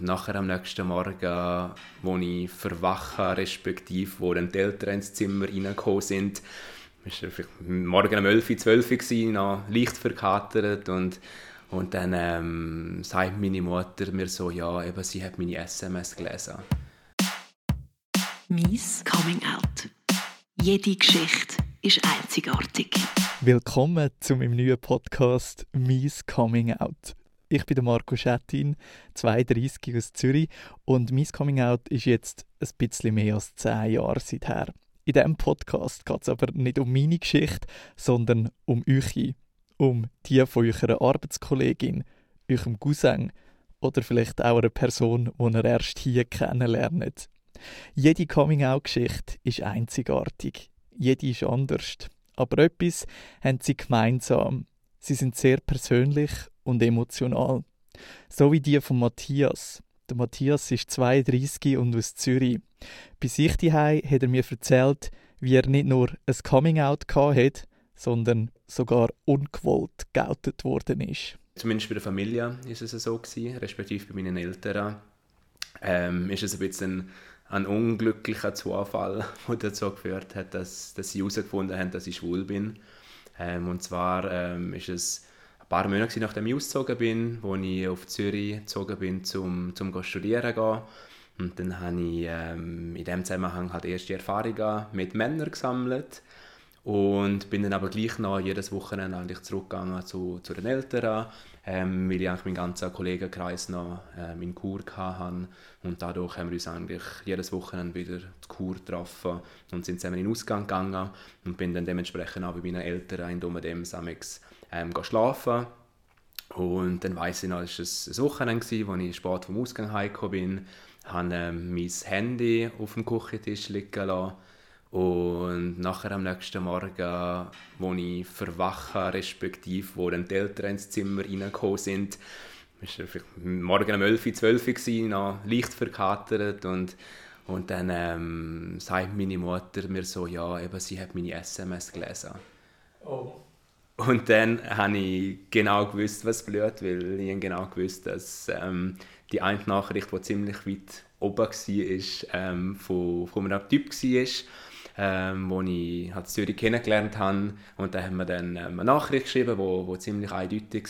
Nachher am nächsten Morgen, wo ich verwache, respektive wo dann die Eltern ins Zimmer reingekommen sind, es war morgen um 11, 12 Uhr, noch leicht verkatert und, und dann ähm, sagt meine Mutter mir so, ja, eben, sie hat meine SMS gelesen. Mies Coming Out. Jede Geschichte ist einzigartig. Willkommen zu meinem neuen Podcast Mies Coming Out. Ich bin der Marco Schettin, 32 aus Zürich und mein Coming Out ist jetzt ein bisschen mehr als 10 Jahre seither. In diesem Podcast geht es aber nicht um meine Geschichte, sondern um euch, um die von eurer Arbeitskollegin, eurem Cousin oder vielleicht auch einer Person, die ihr erst hier kennenlernt. Jede Coming-out-Geschichte ist einzigartig, jede ist anders, aber etwas haben sie gemeinsam. Sie sind sehr persönlich und emotional. So wie die von Matthias. Der Matthias ist 32 und aus Zürich. Bei sich daheim hat er mir erzählt, wie er nicht nur ein Coming-out hat, sondern sogar ungewollt geoutet worden ist. Zumindest bei der Familie ist es so gewesen, respektive bei meinen Eltern. Ähm, ist es ein bisschen ein unglücklicher Zufall, der dazu geführt hat, dass, dass sie herausgefunden haben, dass ich schwul bin. Ähm, und zwar ähm, ist es paar Monate nachdem ich ausgezogen bin, wo ich auf Zürich gezogen bin, zum, zum studieren gehen. Und dann habe ich ähm, in diesem Zusammenhang halt erste Erfahrungen mit Männern gesammelt und bin dann aber gleich noch jedes Wochenende eigentlich zurückgegangen zu, zu den Eltern, ähm, weil ich eigentlich meinen ganzen Kollegenkreis noch ähm, in Kur hatte. Und dadurch haben wir uns eigentlich jedes Wochenende wieder zu Kur getroffen und sind zusammen in den Ausgang gegangen und bin dann dementsprechend auch bei meinen Eltern in Domedem Samex ähm, schlafen. Und dann weiss ich noch, es war ein Wochenende, wo ich spät vom Ausgang heimgekommen bin, habe ähm, mein Handy auf dem Küchentisch liegen lassen und nachher am nächsten Morgen, wo ich verwache, respektive wo dann die Eltern ins Zimmer reingekommen sind, war morgen um 11, 12 Uhr, noch leicht verkatert und, und dann ähm, sagt meine Mutter mir so, ja, eben, sie hat meine SMS gelesen. Oh. Und dann habe ich genau gewusst, was blöd, weil ich genau gewusst, dass ähm, die eine Nachricht, die ziemlich weit oben war, ähm, von, von einem Typ war, ähm, wo ich halt Zürich kennengelernt habe. Und da haben wir dann ähm, eine Nachricht geschrieben, wo, wo ziemlich eindeutig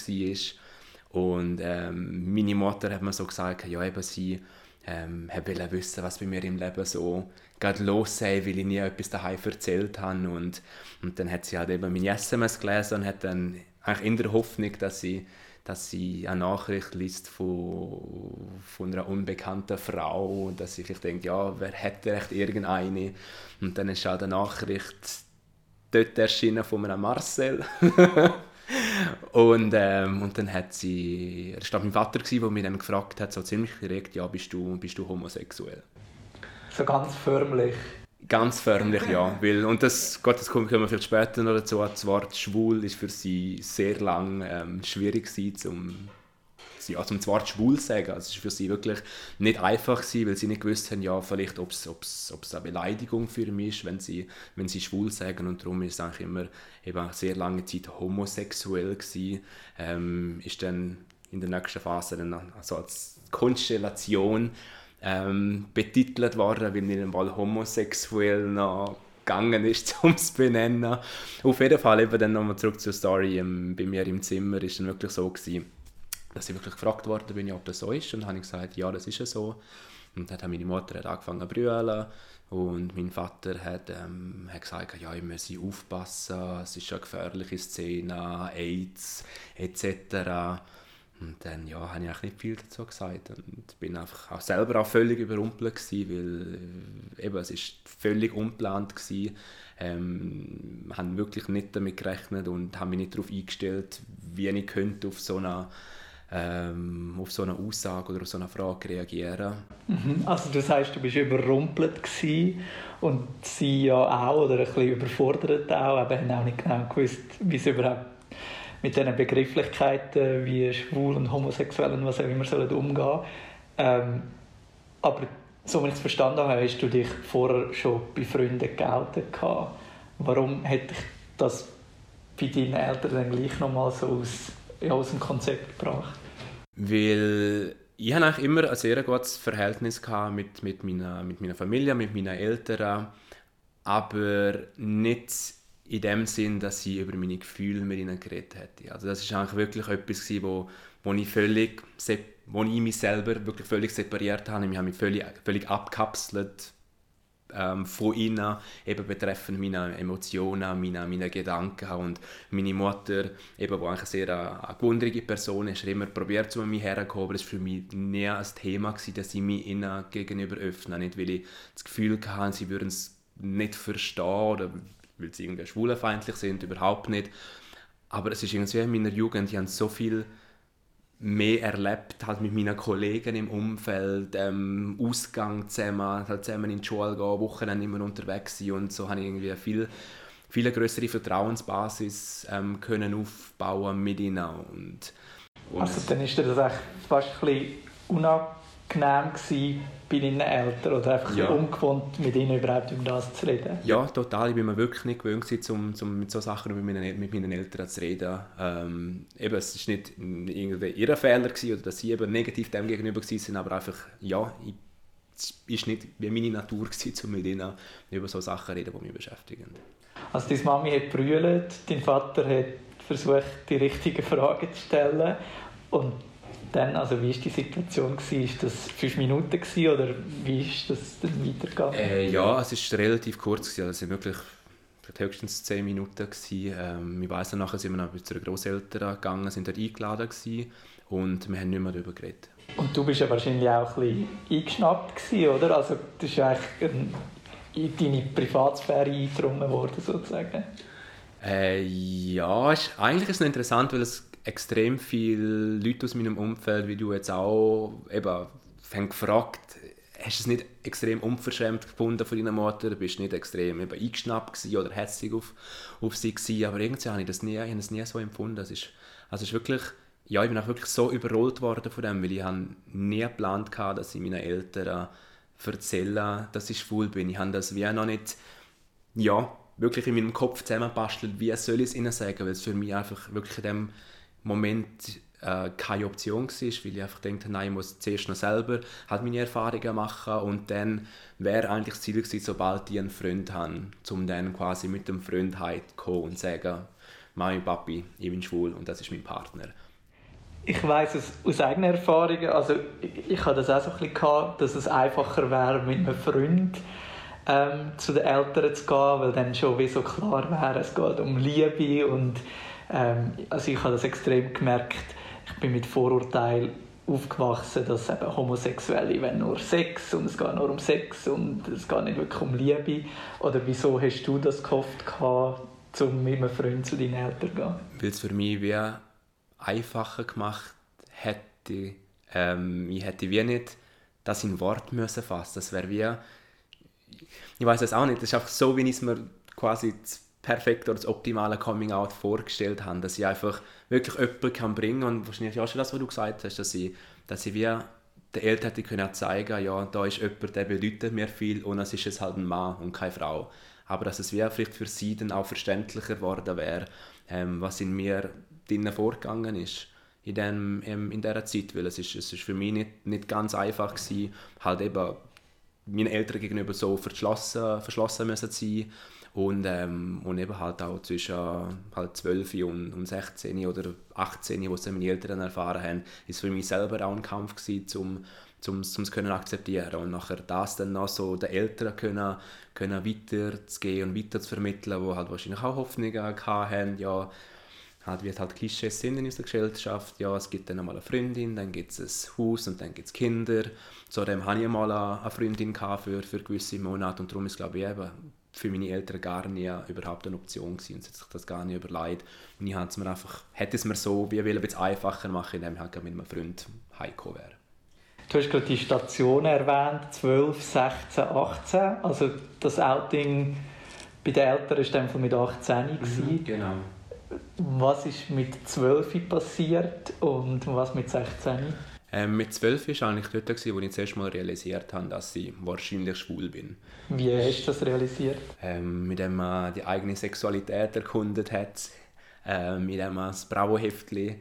war. Und ähm, meine Mutter hat mir so gesagt, ja eben sie ähm, wollte wissen, was bei mir im Leben so gerade los sei, weil ich nie etwas daheim erzählt habe. Und, und dann hat sie halt eben meine SMS gelesen und hat dann eigentlich in der Hoffnung, dass sie, dass sie eine Nachricht liest von, von einer unbekannten Frau und dass vielleicht denkt, ja, wer hätte recht irgendeine? Und dann ist auch eine Nachricht dort erschienen von einem Marcel. und, ähm, und dann hat sie, er war mein Vater, der mich dann gefragt hat, so ziemlich direkt, ja, bist du, bist du homosexuell? So ganz förmlich? Ganz förmlich, ja. Weil, und das, Gott, das kommen wir vielleicht später noch dazu, das Wort schwul ist für sie sehr lang ähm, schwierig gewesen, um sie also das Wort schwul sagen. Also es war für sie wirklich nicht einfach gewesen, weil sie nicht gewusst haben, ja, vielleicht, ob es eine Beleidigung für mich ist, wenn sie, wenn sie schwul sagen. Und darum ist es eigentlich immer eben sehr lange Zeit homosexuell gewesen. Ähm, ist dann in der nächsten Phase dann also als Konstellation ähm, betitelt worden, weil nicht einmal homosexuell noch gegangen ist, um es benennen. Auf jeden Fall eben dann nochmal zurück zur Story. Ähm, bei mir im Zimmer ist dann wirklich so gewesen, dass ich wirklich gefragt worden bin, ob das so ist. Und dann habe ich gesagt, ja, das ist ja so. Und dann hat meine Mutter hat angefangen zu brüllen und mein Vater hat, ähm, hat gesagt, ja, ich muss aufpassen, es ist eine gefährliche Szene, AIDS etc. Und dann ja, habe ich eigentlich nicht viel dazu gesagt und bin einfach auch selber auch völlig überrumpelt gewesen, weil äh, eben, es ist völlig unplant gewesen. Ähm, haben wirklich nicht damit gerechnet und haben mich nicht darauf eingestellt, wie ich könnte auf so eine ähm, auf so eine Aussage oder auf so eine Frage reagieren. Mhm. Also du sagst, du bist überrumpelt und sie ja auch oder ein bisschen überfordert auch, aber haben auch nicht genau gewusst, wie es überhaupt mit diesen Begrifflichkeiten wie schwul und homosexuell und was auch immer sollen umgehen ähm, aber so wie ich es verstanden habe, hast du dich vorher schon bei Freunden geoutet Warum hätte ich das bei deinen Eltern dann gleich nochmal so aus, aus dem Konzept gebracht? Weil ich habe eigentlich immer ein sehr gutes Verhältnis gehabt mit, mit, meiner, mit meiner Familie, mit meinen Eltern, aber nicht in dem Sinn, dass ich über meine Gefühle mit ihnen geredet hätte. Also das ist eigentlich wirklich etwas gewesen, wo, wo ich völlig, wo ich mich selber wirklich völlig separiert habe. Ich habe mich völlig, völlig abkapselt ähm, von ihnen, eben betreffend meine Emotionen, meine, meine Gedanken. Und meine Mutter, eben, die eigentlich sehr eine, wunderliche Person ist, hat immer probiert, zu mir herzukommen, aber es war für mich nie ein Thema, gewesen, dass ich mich ihnen gegenüber öffne. Nicht, weil ich das Gefühl hatte, sie würden es nicht verstehen oder weil sie irgendwie schwulenfeindlich sind, überhaupt nicht. Aber es ist irgendwie in meiner Jugend, ich habe so viel mehr erlebt, halt mit meinen Kollegen im Umfeld, ähm, Ausgang zusammen, halt zusammen in die Schule gehen, Wochenende immer unterwegs sein und so habe ich irgendwie viel, viel größere Vertrauensbasis ähm, können aufbauen mit ihnen. Und, und also dann ist das echt fast ein bisschen unangenehm angenehm gewesen bei deinen Eltern oder einfach ja. ungewohnt, mit ihnen überhaupt über das zu reden? Ja, total. Ich bin mir wirklich nicht gewöhnt, um, um mit solchen Sachen mit meinen, mit meinen Eltern zu reden. Ähm, eben, es war nicht irgendwie ihr Fehler gewesen, oder dass sie eben negativ dem gegenüber waren, aber einfach, ja, es war nicht wie meine Natur, gewesen, um mit ihnen über solche Sachen zu reden, die mich beschäftigen. Also deine Mami hat brüllt, dein Vater hat versucht, die richtigen Fragen zu stellen und dann, also wie war die Situation? Gewesen? Ist das fünf Minuten gewesen, oder wie ist das dann weitergegangen? Äh, ja, es war relativ kurz. Gewesen. Also wirklich höchstens zehn Minuten. Gewesen. Ähm, ich weiss, nachher sind wir noch zu den Großeltern gegangen, sind dort eingeladen gewesen, und wir haben nicht mehr darüber geredet. Und du bist ja wahrscheinlich auch ein bisschen eingeschnappt gewesen, oder? Also das ist eigentlich in deine Privatsphäre eingedrungen worden, sozusagen. Äh, ja, ist, eigentlich ist es interessant, weil es extrem viele Leute aus meinem Umfeld, wie du jetzt auch, eben, haben gefragt, hast du es nicht extrem unverschämt gefunden von deiner Mutter, bist du nicht extrem eben eingeschnappt oder hässlich auf, auf sie gewesen, aber irgendwie habe ich das nie, ich habe das nie so empfunden. Es ist, also ist wirklich, ja, ich bin auch wirklich so überrollt worden von dem, weil ich nie geplant hatte, dass ich meinen Eltern erzähle, dass ich schwul bin. Ich habe das wie noch nicht, ja, wirklich in meinem Kopf zusammenbastelt, wie soll ich es ihnen sagen, weil es für mich einfach wirklich in dem Moment äh, keine Option war, weil ich einfach dachte, nein, ich muss zuerst noch selber halt meine Erfahrungen machen und dann wäre eigentlich das Ziel gewesen, sobald ich einen Freund habe, um dann quasi mit dem Freund halt kommen und sagen, Mami, Papi, ich bin schwul und das ist mein Partner. Ich weiß es aus eigener Erfahrung, also ich, ich hatte das auch so ein bisschen gehabt, dass es einfacher wäre, mit einem Freund ähm, zu den Eltern zu gehen, weil dann schon wie so klar wäre, es geht um Liebe und ähm, also ich habe das extrem gemerkt. Ich bin mit Vorurteilen aufgewachsen, dass eben Homosexuelle wenn nur Sex und es geht nur um Sex und es geht nicht wirklich um Liebe. Oder wieso hast du das gehofft, gehabt, um mit einem Freund zu deinen Eltern zu gehen? Weil es für mich wie einfacher gemacht hätte. Ähm, ich hätte wie nicht das in Wort müssen fassen. Das wäre wie ich weiß es auch nicht. Das ist einfach so, wie ich es mir quasi perfekt oder das optimale Coming-out vorgestellt haben, dass ich einfach wirklich jemanden kann bringen und wahrscheinlich auch schon das, was du gesagt hast, dass ich, dass ich wie den Eltern hätte können zeigen ja, da ist jemand, der bedeutet mir viel und es ist es halt ein Mann und keine Frau. Aber dass es wie vielleicht für sie dann auch verständlicher geworden wäre, ähm, was in mir drinnen vorgegangen ist in, dem, ähm, in dieser Zeit, weil es ist, es ist für mich nicht, nicht ganz einfach gewesen, halt eben meinen Eltern gegenüber so verschlossen, verschlossen müssen zu sein und, ähm, und eben halt auch zwischen halt 12 und, und 16 oder 18, wo es meine Eltern erfahren haben, ist für mich selber auch ein Kampf gewesen, um zum es können akzeptieren und nachher das dann noch so den Eltern können, können weiterzugehen und weiter zu wo halt wahrscheinlich auch Hoffnungen hatten, ja, halt es halt Klischees sind in unserer Gesellschaft, ja, es gibt dann einmal eine Freundin, dann gibt es ein Haus und dann gibt es Kinder. Zudem hatte ich mal eine Freundin für, für gewisse Monate und darum ist glaube ich eben für meine Eltern gar nie überhaupt eine Option gewesen und sie hat sich das gar nicht überlegt. Und ich hätte es mir einfach, hätte es mir so wie ein bisschen einfacher machen, indem ich halt mit einem Freund heimgekommen wäre. Du hast gerade die Stationen erwähnt, 12, 16, 18. Also das Outing bei den Eltern war dann mit 18 mhm, Genau. Was ist mit 12 passiert und was mit 16? Ähm, mit zwölf war eigentlich dort, gewesen, wo ich zuerst mal realisiert habe, dass ich wahrscheinlich schwul bin. Wie hast du das realisiert? Ähm, mit dem man die eigene Sexualität erkundet hat, ähm, mit dem man das Bravo-Heftchen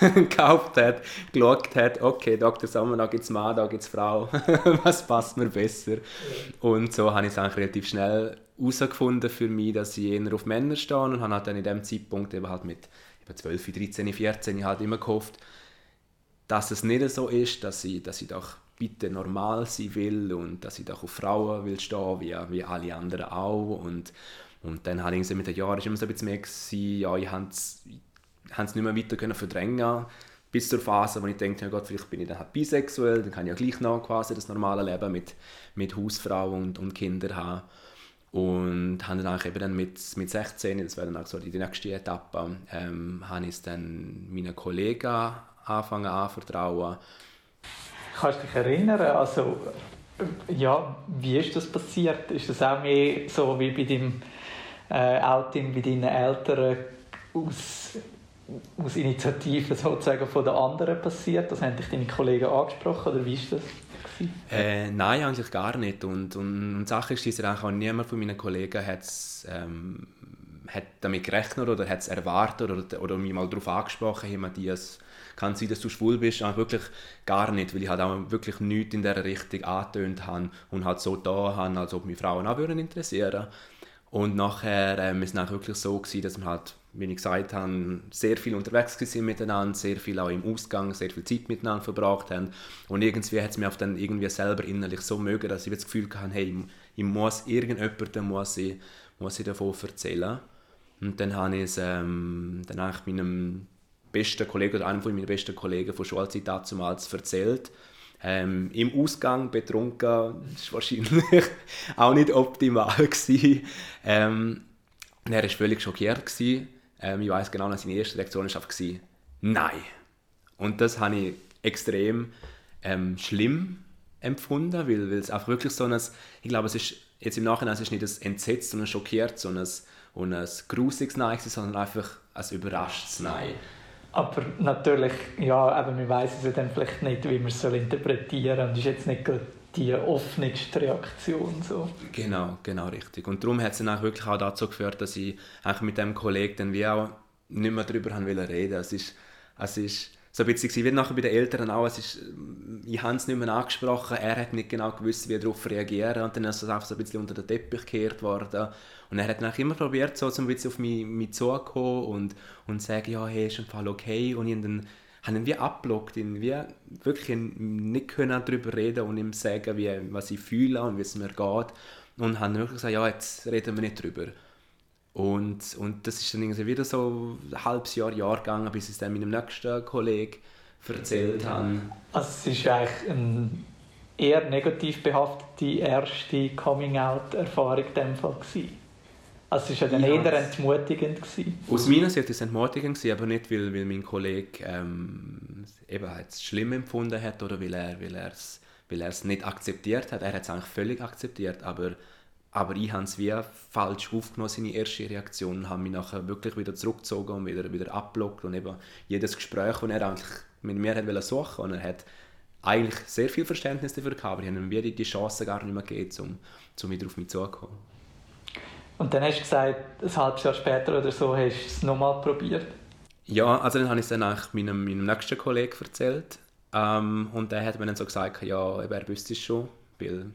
gekauft hat, geschaut hat, okay, Dr. Sommer, da gibt es Mann, da gibt es Frau, was passt mir besser? Und so habe ich es eigentlich relativ schnell herausgefunden für mich, dass ich eher auf Männer stehe und habe halt dann in dem Zeitpunkt eben halt mit 12, 13, 14 halt immer gehofft, dass es nicht so ist, dass ich, dass ich doch bitte normal sein will und dass ich doch auf Frauen will stehen, wie, wie alle anderen auch und, und dann habe ich mit den Jahren immer so ein bisschen mehr gewesen, ja, ich habe es nicht mehr weiter können verdrängen bis zur Phase, wo ich denke, ja Gott, vielleicht bin ich dann halt bisexuell, dann kann ich ja gleich noch quasi das normale Leben mit, mit Hausfrau und, und Kindern haben. Und habe dann eben dann mit, mit 16, das wäre dann auch so die nächste Etappe, ähm, habe ich es dann meinen Kollegen anfangen anvertrauen. Kannst du dich erinnern, also ja, wie ist das passiert? Ist das auch mehr so wie bei deinem äh, Outing bei deinen Eltern aus, aus Initiativen sozusagen von den anderen passiert? Das haben dich deine Kollegen angesprochen oder wie ist das? Äh, nein, eigentlich gar nicht. Und, und, und die Sache ist, dass auch niemand von meinen Kollegen hat's, ähm, hat damit gerechnet oder hat es erwartet oder, oder mich mal darauf angesprochen, hey Matthias, kann sein, dass du schwul bist? Aber wirklich gar nicht, weil ich halt auch wirklich nichts in dieser Richtung angetönt habe und halt so da habe, als ob mich Frauen auch würden interessieren Und nachher ähm, ist es wirklich so gewesen, dass wir halt wie ich gesagt habe, sehr viel unterwegs sind miteinander, sehr viel auch im Ausgang, sehr viel Zeit miteinander verbracht haben. Und irgendwie hat es mir auch dann irgendwie selber innerlich so mögen, dass ich das Gefühl hatte, hey, ich muss irgendjemandem muss ich, muss ich davon erzählen. Und dann habe ich es ähm, dann eigentlich meinem besten Kollegen oder einem von meinen besten Kollegen von Schulzeit damals erzählt. Ähm, Im Ausgang betrunken, das war wahrscheinlich auch nicht optimal. Gewesen. Ähm, er war völlig schockiert. Ähm, ich weiß genau, seine erste Reaktion war «Nein!». Und das habe ich extrem ähm, schlimm empfunden, weil, weil es einfach wirklich so ein, ich glaube, es ist jetzt im Nachhinein es ist nicht ein entsetzt und ein schockiert, sondern ein, und ein grusiges Nein, sondern einfach ein überraschtes Nein. Aber natürlich, ja, aber man weiß es ja dann vielleicht nicht, wie man es interpretieren soll und ist jetzt nicht die offenste Reaktion. So. Genau, genau richtig. Und darum hat es dann auch wirklich auch dazu geführt, dass ich mit dem Kollegen dann wie auch nicht mehr darüber reden Es ist, es ist so ein bisschen wie nachher bei den Eltern auch, es ist, ich habe es nicht mehr angesprochen, er hat nicht genau gewusst, wie er darauf reagieren und dann ist es einfach so ein bisschen unter den Teppich gekehrt worden und er hat dann immer probiert, so, so ein bisschen auf mich, mich zuzukommen und, und sagen, ja, hey, ist im Fall okay und ich dann haben ihn wie abblockt, ihn wie wirklich nicht können darüber reden und ihm sagen, wie, was ich fühle und wie es mir geht. Und haben wirklich gesagt, ja, jetzt reden wir nicht drüber. Und, und das ist dann irgendwie wieder so ein halbes Jahr, Jahr gegangen, bis ich es dann meinem nächsten Kollegen erzählt habe. Also es ist eigentlich eine eher negativ behaftete erste Coming-out-Erfahrung in dem Fall gewesen. Also es war dann eher entmutigend. Gewesen. Aus meiner Sicht war es entmutigend, gewesen, aber nicht, weil, weil mein Kollege ähm, eben es schlimm empfunden hat oder weil er, weil es weil nicht akzeptiert hat. Er hat es eigentlich völlig akzeptiert, aber, aber ich habe es wie falsch aufgenommen, seine erste Reaktion, und habe mich nachher wirklich wieder zurückgezogen und wieder, wieder abblockt und eben jedes Gespräch, das er eigentlich mit mir hat suchen und er hat eigentlich sehr viel Verständnis dafür gehabt, aber ich habe ihm die, die Chance gar nicht mehr gegeben, um, um wieder auf mich zuzukommen. Und dann hast du gesagt, ein halbes Jahr später oder so hast du es nochmal probiert? Ja, also dann habe ich es dann eigentlich meinem, meinem nächsten Kollegen erzählt. Ähm, und der hat mir dann so gesagt, ja, er wüsste es schon, weil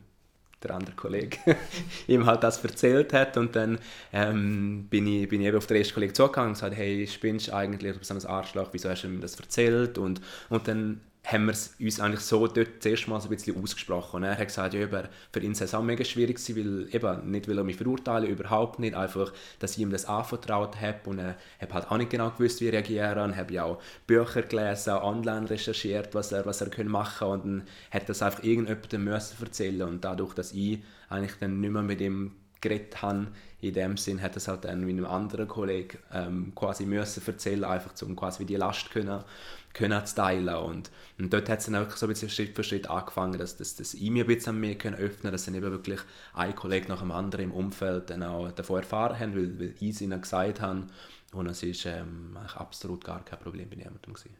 der andere Kollege ihm halt das erzählt hat. Und dann ähm, bin, ich, bin ich eben auf den ersten Kollegen zugegangen und gesagt, hey, spinnst du eigentlich, du bist ein Arschloch, wieso hast du mir das erzählt? Und, und dann haben wir uns eigentlich so dort zuerst mal so ein bisschen ausgesprochen. Und er hat gesagt, ja, eben, für ihn sei es auch mega schwierig gewesen, weil, eben, nicht will er mich verurteilen, überhaupt nicht, einfach, dass ich ihm das anvertraut habe und er hat halt auch nicht genau gewusst, wie reagieren und habe ja auch Bücher gelesen, online recherchiert, was er, was er können machen und dann hat das einfach irgendjemandem müssen erzählen. Und dadurch, dass ich eigentlich dann nicht mehr mit ihm geredet habe, in dem Sinn hat es halt dann mit einem anderen Kollegen ähm, quasi müssen erzählen, einfach um quasi die Last können können teilen. Und, und dort hat es dann wirklich so ein bisschen Schritt für Schritt angefangen, dass, dass, dass ich mich ein bisschen mehr öffnen dass dann eben wirklich ein Kollege nach dem anderen im Umfeld dann auch davon erfahren haben, weil, weil ich es ihnen gesagt habe. Und es ist ähm, absolut gar kein Problem bei jemandem gewesen.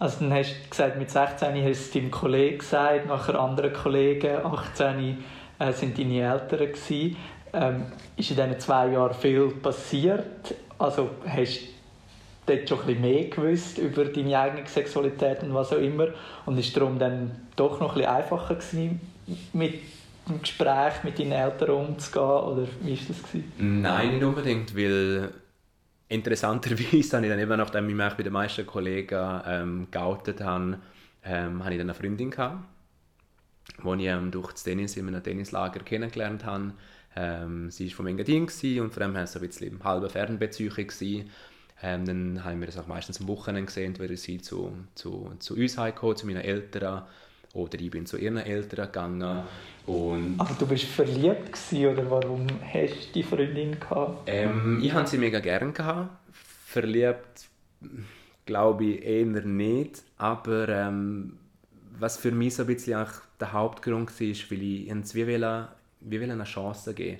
Also dann hast du gesagt, mit 16 hast du es deinem Kollegen gesagt, nachher anderen Kollegen, 18 äh, sind deine Eltern gewesen. Ähm, ist in diesen zwei Jahren viel passiert? Also hast dort schon ein bisschen mehr gewusst über deine eigene Sexualität und was auch immer und ist darum dann doch noch ein bisschen einfacher gewesen, mit dem Gespräch mit deinen Eltern umzugehen oder wie war das? Gewesen? Nein, nicht unbedingt, weil interessanterweise habe ich dann eben, nachdem ich mich bei den meisten Kollegen ähm, geoutet habe, ähm, habe ich dann eine Freundin gehabt, die ich ähm, durch das Tennis in einem Tennislager kennengelernt habe. Ähm, sie war vom Engadin und vor allem war so ein bisschen im halben Fernbeziehung. Ähm, dann haben wir das auch meistens am Wochenende gesehen, wenn sie zu, zu, zu uns heimgekommen, zu meinen Eltern. Oder ich bin zu ihren Eltern gegangen. Und also du bist verliebt gewesen, oder warum hast du die Freundin gehabt? Ähm, ich hatte sie mega gerne gehabt. Verliebt glaube ich eher nicht, aber ähm, was für mich so ein bisschen der Hauptgrund war, ist, weil ich uns wie, wollte, wie wollte eine Chance geben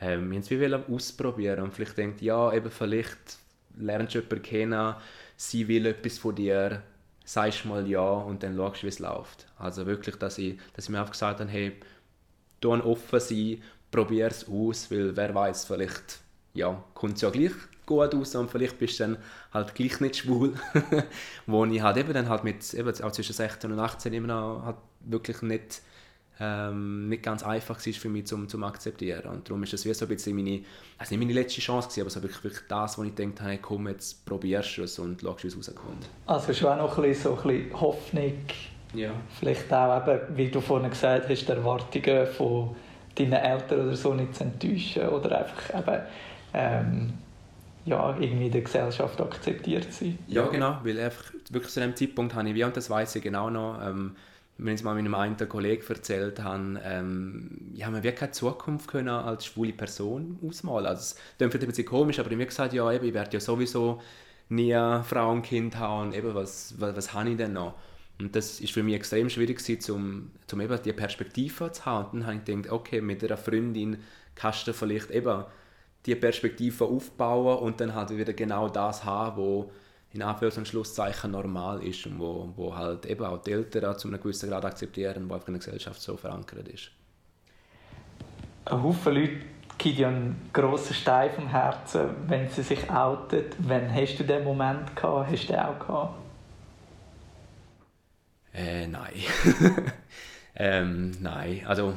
ähm, Ich wollte es ausprobieren und vielleicht denkt, ja, eben vielleicht lernst jemanden kennen, sie will etwas von dir, sagst mal ja und dann schaust du, wie es läuft. Also wirklich, dass ich, dass ich mir einfach gesagt habe, hey, du offen sein, probier es aus, weil wer weiß, vielleicht ja, kommt es ja gleich gut aus und vielleicht bist du dann halt gleich nicht schwul. wo ich halt eben dann halt mit, eben auch zwischen 16 und 18 immer noch halt wirklich nicht ähm, nicht ganz einfach war für mich zum, zum akzeptieren. Und darum ist das wie so ein bisschen meine, also nicht meine letzte Chance gewesen, aber so wirklich, wirklich das, wo ich gedacht habe, komm, jetzt probierst du es und schaust, wie es rauskommt. Also schon auch noch ein bisschen, so ein bisschen Hoffnung, ja. vielleicht auch eben, wie du vorhin gesagt hast, die Erwartungen von deinen Eltern oder so nicht zu enttäuschen oder einfach eben ähm, ja, irgendwie in der Gesellschaft akzeptiert sein. Ja, genau, weil einfach wirklich zu dem Zeitpunkt habe ich, wie und das weiß ich genau noch, ähm, wenn ich es mal mit einem einen Kollegen erzählt habe, ähm, ja, man wird keine Zukunft können als schwule Person ausmalen. Also, es klingt ein bisschen komisch, aber ich habe gesagt, ja, eben, ich werde ja sowieso nie Frau und Kind haben, eben, was, was, was habe ich denn noch? Und das ist für mich extrem schwierig um, um eben die Perspektive zu haben. Und dann habe ich gedacht, okay, mit einer Freundin kannst du vielleicht eben die Perspektive aufbauen und dann halt wieder genau das haben, wo in Anführungs- und Schlusszeichen normal ist und wo, wo halt eben auch die Eltern zu einem gewissen Grad akzeptieren, wo einfach in der Gesellschaft so verankert ist. Ein Haufen Leute gibt ja einen grossen Stein vom Herzen, wenn sie sich outen. Wann hast du den Moment gehabt? Hast du den auch gehabt? Äh, nein. ähm, nein, also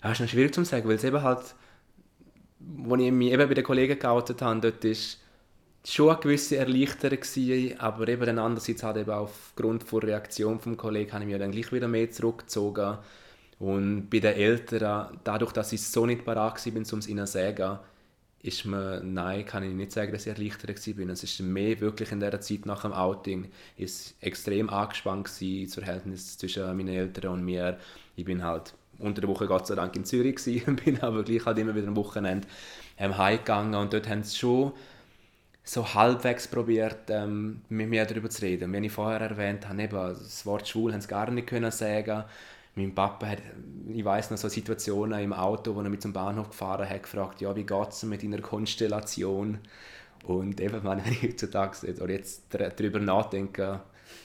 das ist noch schwierig zu sagen, weil es eben halt, als ich mich eben bei den Kollegen geoutet habe, dort ist schon eine gewisse Erleichterung gewesen, aber eben dann andererseits halt eben aufgrund der Reaktion vom Kollegen habe ich mich dann gleich wieder mehr zurückgezogen und bei den Eltern, dadurch, dass ich so nicht bereit war, um es ihnen zu sagen, ist mir, nein, kann ich nicht sagen, dass ich erleichtert war. Es ist mehr wirklich in dieser Zeit nach dem Outing ist extrem angespannt gewesen, das Verhältnis zwischen meinen Eltern und mir. Ich bin halt unter der Woche Gott sei Dank in Zürich gewesen, bin aber gleich halt immer wieder am Wochenende ähm, heimgegangen und dort haben sie schon so halbwegs probiert, ähm, mit mir darüber zu reden. Wie ich vorher erwähnt habe, eben, das Wort schwul haben sie gar nicht können sagen. Mein Papa hat, ich weiß noch so Situationen im Auto, wo er mit zum Bahnhof gefahren hat, gefragt, ja, wie geht es mit deiner Konstellation? Und eben, wenn ich heutzutage oder jetzt darüber nachdenke,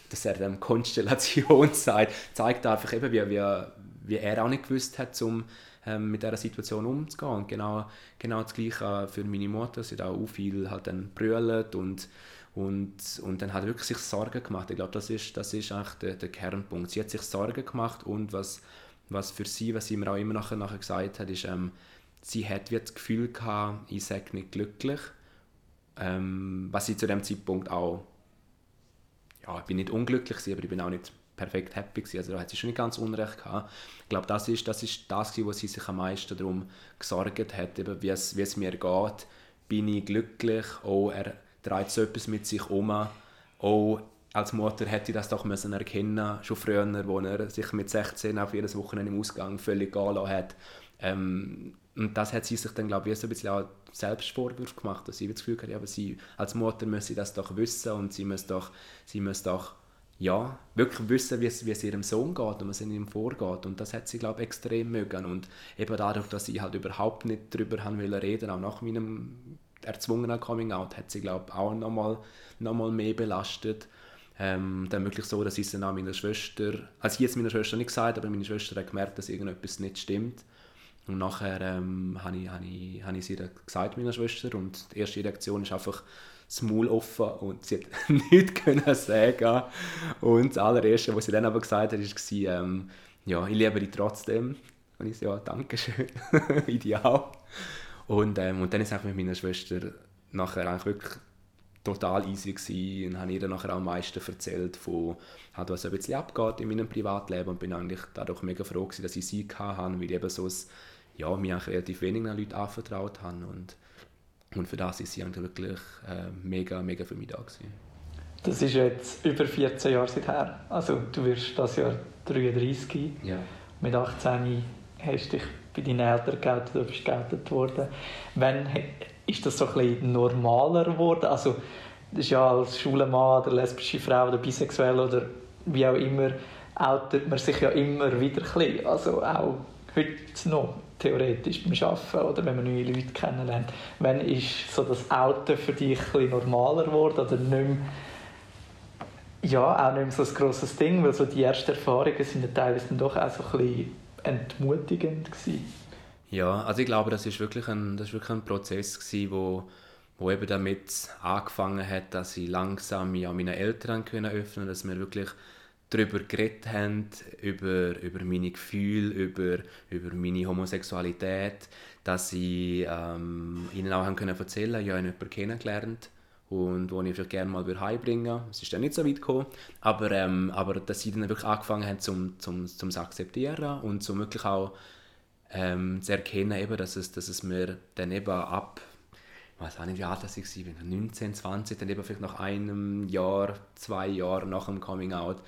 dass er dann Konstellation sagt, zeigt einfach eben, wie, wie, wie er auch nicht gewusst hat, um ähm, mit dieser Situation umzugehen. Und genau, genau das Gleiche für meine Mutter. Sie hat auch viel halt dann brüllt und, und, und dann hat wirklich sich Sorgen gemacht. Ich glaube, das ist, das ist eigentlich der, der Kernpunkt. Sie hat sich Sorgen gemacht und was, was für sie, was sie mir auch immer nachher, nachher gesagt hat, ist, ähm, sie hat wie das Gefühl gehabt, ich sage nicht glücklich. Ähm, was sie zu dem Zeitpunkt auch ja, ich bin nicht unglücklich, aber ich bin auch nicht perfekt happy gewesen. Also da hat sie schon nicht ganz unrecht gehabt. Ich glaube, das ist das, ist das was sie sich am meisten darum gesorgt hat, eben, wie, es, wie es mir geht. Bin ich glücklich? Oh, er trägt so etwas mit sich um. Oh, als Mutter hätte ich das doch müssen erkennen schon früher, wo er sich mit 16 auf jedes Wochenende im Ausgang völlig gehen hat. Ähm, und das hat sie sich dann, glaube ich, so ein bisschen auch selbst Vorwürfe gemacht, dass sie das Gefühl hatte, aber sie als Mutter müsse das doch wissen und sie müsse doch, sie müsse doch ja, wirklich wissen, wie es, wie es ihrem Sohn geht und was in ihm vorgeht. Und das hat sie, glaube ich, extrem mögen. Und eben dadurch, dass sie halt überhaupt nicht darüber haben will reden, auch nach meinem erzwungenen Coming-out, hat sie, glaube ich, auch nochmal noch mal mehr belastet. Ähm, dann wirklich so, dass ich es dann auch meiner Schwester, also ich jetzt meiner Schwester nicht gesagt, aber meine Schwester hat gemerkt, dass irgendetwas nicht stimmt. Und nachher ähm, habe ich, hab ich, hab ich sie gesagt, meiner Schwester, und die erste Reaktion ist einfach, das Maul offen und sie hat nichts können sagen. Und das allererste, was sie dann aber gesagt hat, war, ähm, ja, ich liebe dich trotzdem. Und ich so, ja, danke schön, ideal. Und, ähm, und dann ist es mit meiner Schwester nachher eigentlich wirklich total easy gewesen und habe ihr dann nachher auch am meisten erzählt von halt, was ein bisschen abgeht in meinem Privatleben und bin eigentlich dadurch mega froh gewesen, dass ich sie hatte, weil ich eben so ein, ja, mir relativ wenig Leute anvertraut habe und, und für das ist sie wirklich äh, mega, mega für mich da gewesen. Das ist jetzt über 14 Jahre seither. Also du wirst das Jahr 33. Ja. Mit 18 hast du dich bei deinen Eltern geoutet oder bist geoutet worden. Wann ist das so ein bisschen normaler geworden? Also, das ist ja als schwuler Mann oder lesbische Frau oder bisexuell oder wie auch immer, outet man sich ja immer wieder ein bisschen. Also auch heute noch, theoretisch beim Arbeiten oder wenn man neue Leute kennenlernt. Wann ist so das Outen für dich ein normaler geworden oder nicht mehr, ja, auch nicht mehr so ein grosses Ding, weil so die ersten Erfahrungen sind ja teilweise doch auch so ein bisschen entmutigend gewesen. Ja, also ich glaube, das ist wirklich ein, das ist wirklich ein Prozess gewesen, wo, wo eben damit angefangen hat, dass ich langsam mich an meine Eltern können öffnen, dass wir wirklich darüber geredet haben, über, über meine Gefühle, über, über meine Homosexualität, dass ich ähm, ihnen auch haben können erzählen, ich habe jemanden kennengelernt und wo ich vielleicht gerne mal heimbringen. Es ist dann nicht so weit gekommen, aber, ähm, aber dass sie dann wirklich angefangen haben, zum, zum, zum zu akzeptieren und zum wirklich auch ähm, zu erkennen, eben, dass, es, dass es mir dann eben ab, weiß auch nicht, wie alt das ich war, 19, 20, dann eben vielleicht nach einem Jahr, zwei Jahren nach dem Coming Out,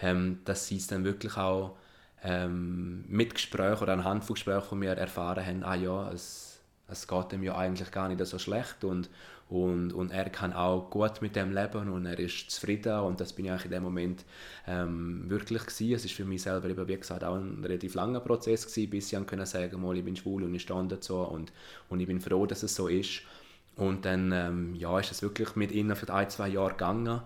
ähm, dass sie es dann wirklich auch ähm, mit Gesprächen oder anhand von Gesprächen von mir erfahren haben, ah ja, es, es geht ihm ja eigentlich gar nicht so schlecht und, und, und er kann auch gut mit dem leben und er ist zufrieden und das bin ich in dem Moment ähm, wirklich gewesen. Es ist für mich selber eben, wie gesagt, auch ein relativ langer Prozess gewesen, bis ich können sagen mal, ich bin schwul und ich stand dazu und, und ich bin froh, dass es so ist. Und dann ähm, ja, ist es wirklich mit ihnen für ein, zwei Jahre gegangen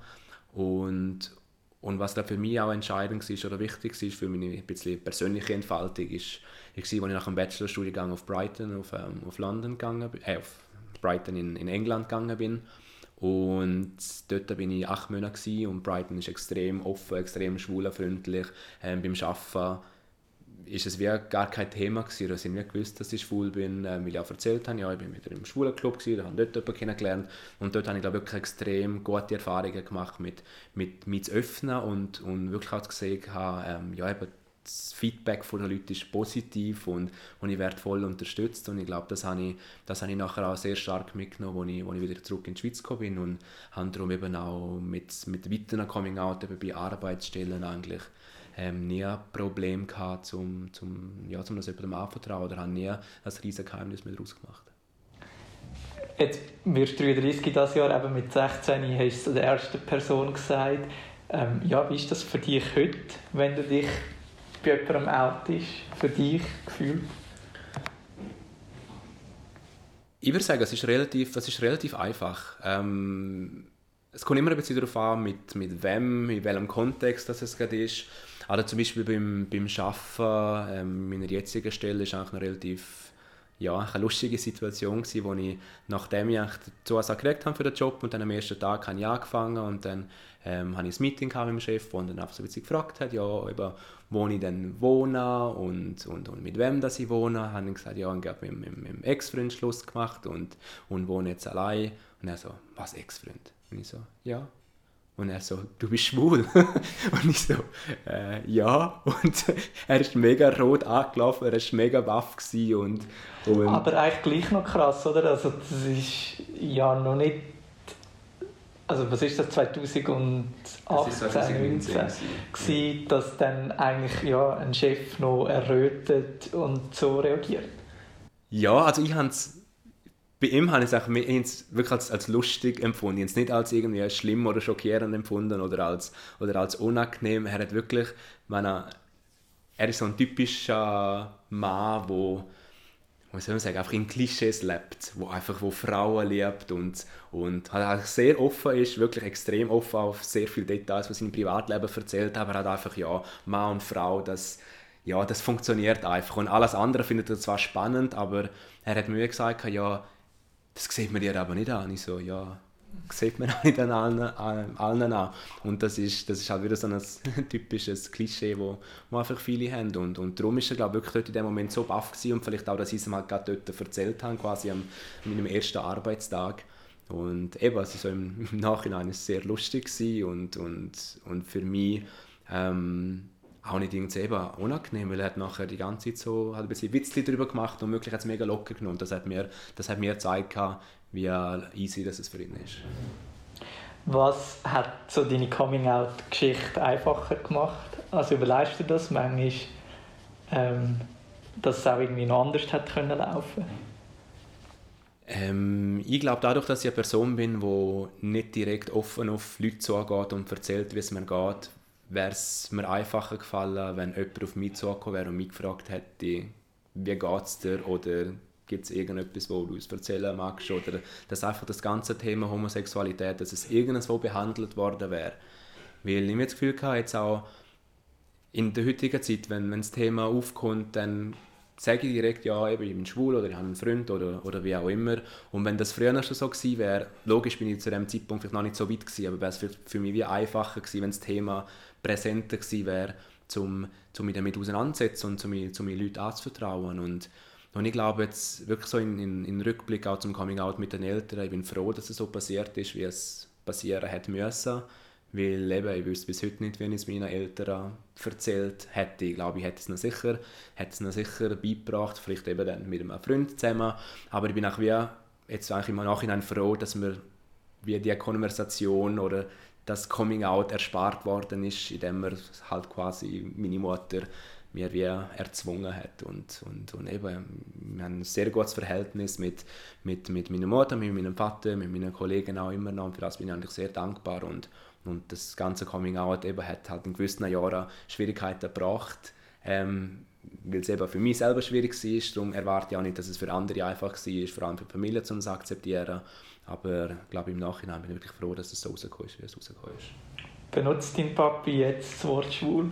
und, und was da für mich auch entscheidend war oder wichtig war für meine ein bisschen persönliche Entfaltung, ist, ich war, als ich nach dem Bachelorstudiengang auf Brighton, auf, ähm, auf London gegangen bin, äh, auf Brighton in, in England gegangen bin. Und dort bin ich acht Monate und Brighton ist extrem offen, extrem schwulenfreundlich. Ähm, beim Arbeiten ist es wie gar kein Thema gewesen, dass ich nicht gewusst, dass ich schwul bin, ähm, weil ich auch erzählt habe, ja, ich bin wieder im schwulen Club gewesen, da habe dort jemanden kennengelernt. Und dort habe ich glaube wirklich extrem gute Erfahrungen gemacht mit, mit, mit öffnen und, und wirklich auch gesehen habe, ähm, ja, eben das Feedback von den Leuten ist positiv und, und ich werde voll unterstützt. Und ich glaube, das habe ich, das habe ich nachher auch sehr stark mitgenommen, als ich, als ich wieder zurück in die Schweiz gekommen bin und habe darum eben auch mit, mit weiteren Coming-out bei Arbeitsstellen eigentlich ähm, nie ein Problem gehabt, zum, zum, ja, zum das jemandem anvertrauen oder habe nie ein riesiges Geheimnis mehr daraus gemacht. Jetzt wirst du 33 dieses Jahr, eben mit 16 hast du der ersten Person gesagt. Ähm, ja, wie ist das für dich heute, wenn du dich bei jemandem out ist, für dich gefühlt? Ich würde sagen, es ist relativ, es ist relativ einfach. Ähm, es kommt immer ein bisschen darauf an, mit, mit wem, in welchem Kontext das es gerade ist. Also zum Beispiel beim, beim Arbeiten, ähm, meiner jetzigen Stelle, ist eigentlich eine relativ ja, eine lustige Situation gewesen, wo ich, nachdem ich die Zusage gekriegt habe für den Job und dann am ersten Tag habe ich angefangen und dann ähm, habe ich ein Meeting mit dem Chef, der dann einfach so ein bisschen gefragt hat, ja, eben, wo ich dann wohne und, und, und mit wem das ich wohne. Habe gesagt, ja, ich habe mit, dem Ex-Freund Schluss gemacht und, und wohne jetzt allein. Und er so, was Ex-Freund? Und ich so, ja. Und er so, du bist schwul? und ich so, äh, ja. Und er ist mega rot angelaufen, er war mega baff und, und... Aber eigentlich gleich noch krass, oder? Also das ist ja noch nicht also was ist das 2018, das 2019, gewesen, dass dann eigentlich ja, ein Chef noch errötet und so reagiert? Ja, also ich habe es bei ihm habe ich es wirklich als, als lustig empfunden. Ich habe es nicht als irgendwie schlimm oder schockierend empfunden oder als, oder als unangenehm. Er hat wirklich, meine, er ist so ein typischer Mann, der wie soll man sagen, einfach in Klischees lebt, wo einfach wo Frauen liebt und, und halt sehr offen ist, wirklich extrem offen auf sehr viele Details, was sein Privatleben erzählt, aber halt einfach, ja, Mann und Frau, das, ja, das funktioniert einfach und alles andere findet er zwar spannend, aber er hat mir gesagt, ja, das sieht man dir aber nicht an. Ich so, ja, sieht man auch nicht an allen, an allen an. Und das ist, das ist halt wieder so ein typisches Klischee, wo, wo einfach viele haben. Und, und darum ist er, glaube ich, wirklich dort in dem Moment so baff und vielleicht auch, dass ich es ihm halt gerade dort erzählt habe, quasi am meinem ersten Arbeitstag. Und eben, also so im, im Nachhinein ist es sehr lustig und, und, und für mich ähm, auch nicht irgendwie eben unangenehm, weil er hat nachher die ganze Zeit so hat ein bisschen Witzli darüber gemacht und möglich hat es mega locker genommen. Das hat mir, das hat mir gezeigt, wie easy das es für ihn ist. Was hat so deine Coming-out-Geschichte einfacher gemacht? Also überlegst du das manchmal, ähm, dass es auch irgendwie noch anders hätte können laufen ähm, ich glaube, dadurch, dass ich eine Person bin, die nicht direkt offen auf Leute zugeht und erzählt, wie es mir geht, wäre es mir einfacher gefallen, wenn jemand auf mich zugekommen wäre und mich gefragt hätte, wie geht es dir oder gibt es irgendetwas, wo du uns erzählen magst oder dass einfach das ganze Thema Homosexualität, dass es irgendwo behandelt worden wäre. Weil ich mir das Gefühl hatte, jetzt auch in der heutigen Zeit, wenn, wenn das Thema aufkommt, dann sage ich direkt, ja, eben, ich bin schwul oder ich habe einen Freund oder, oder wie auch immer. Und wenn das früher schon so gewesen wäre, logisch bin ich zu dem Zeitpunkt vielleicht noch nicht so weit gewesen, aber wäre es für, für mich wie einfacher gewesen, wenn das Thema präsenter gewesen wäre, um, um mich damit auseinanderzusetzen und um mich, um mich Leuten anzuvertrauen. Und, und ich glaube jetzt wirklich so in, in, in Rückblick auch zum Coming Out mit den Eltern, ich bin froh, dass es so passiert ist, wie es passieren hätte müssen. Weil eben, ich wüsste bis heute nicht, wenn ich es meinen Eltern erzählt hätte. Ich glaube, ich hätte es noch sicher, hätte es noch sicher beigebracht, vielleicht eben dann mit einem Freund zusammen. Aber ich bin auch wie, jetzt eigentlich im Nachhinein froh, dass mir wie die Konversation oder das Coming Out erspart worden ist, indem mir halt quasi meine Mutter mir wie erzwungen hat. Und, und, und eben, wir haben ein sehr gutes Verhältnis mit, mit, mit meiner Mutter, mit meinem Vater, mit meinen Kollegen auch immer noch. Und für das bin ich eigentlich sehr dankbar. Und, und das ganze Coming Out eben hat halt in gewissen Jahren Schwierigkeiten gebracht. Ähm, weil es eben für mich selber schwierig war. Darum erwarte ich auch nicht, dass es für andere einfach war, vor allem für die Familie, um es zu akzeptieren. Aber ich glaube, im Nachhinein bin ich wirklich froh, dass es so rausgekommen ist, wie es rausgekommen ist. Benutzt dein Papi jetzt das Wort schwul?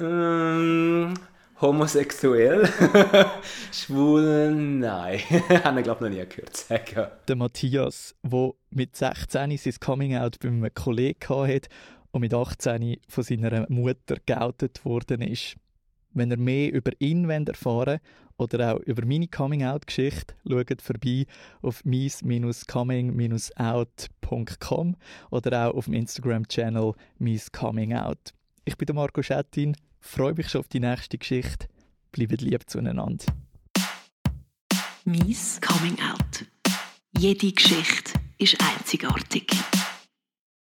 Ähm, homosexuell. Schwul, nein. Habe ich glaube noch nie gehört sagen. Der Matthias, der mit 16 sein Coming-out bei einem Kollegen hatte und mit 18 von seiner Mutter geoutet worden ist. Wenn ihr mehr über ihn erfahren wollt oder auch über meine Coming-out-Geschichte, schaut vorbei auf mies-coming-out.com oder auch auf dem Instagram-Channel @mies_coming_out. Ich bin der Marco Schettin, freue mich schon auf die nächste Geschichte. Bleibt lieb zueinander. Mies Coming Out. Jede Geschichte ist einzigartig.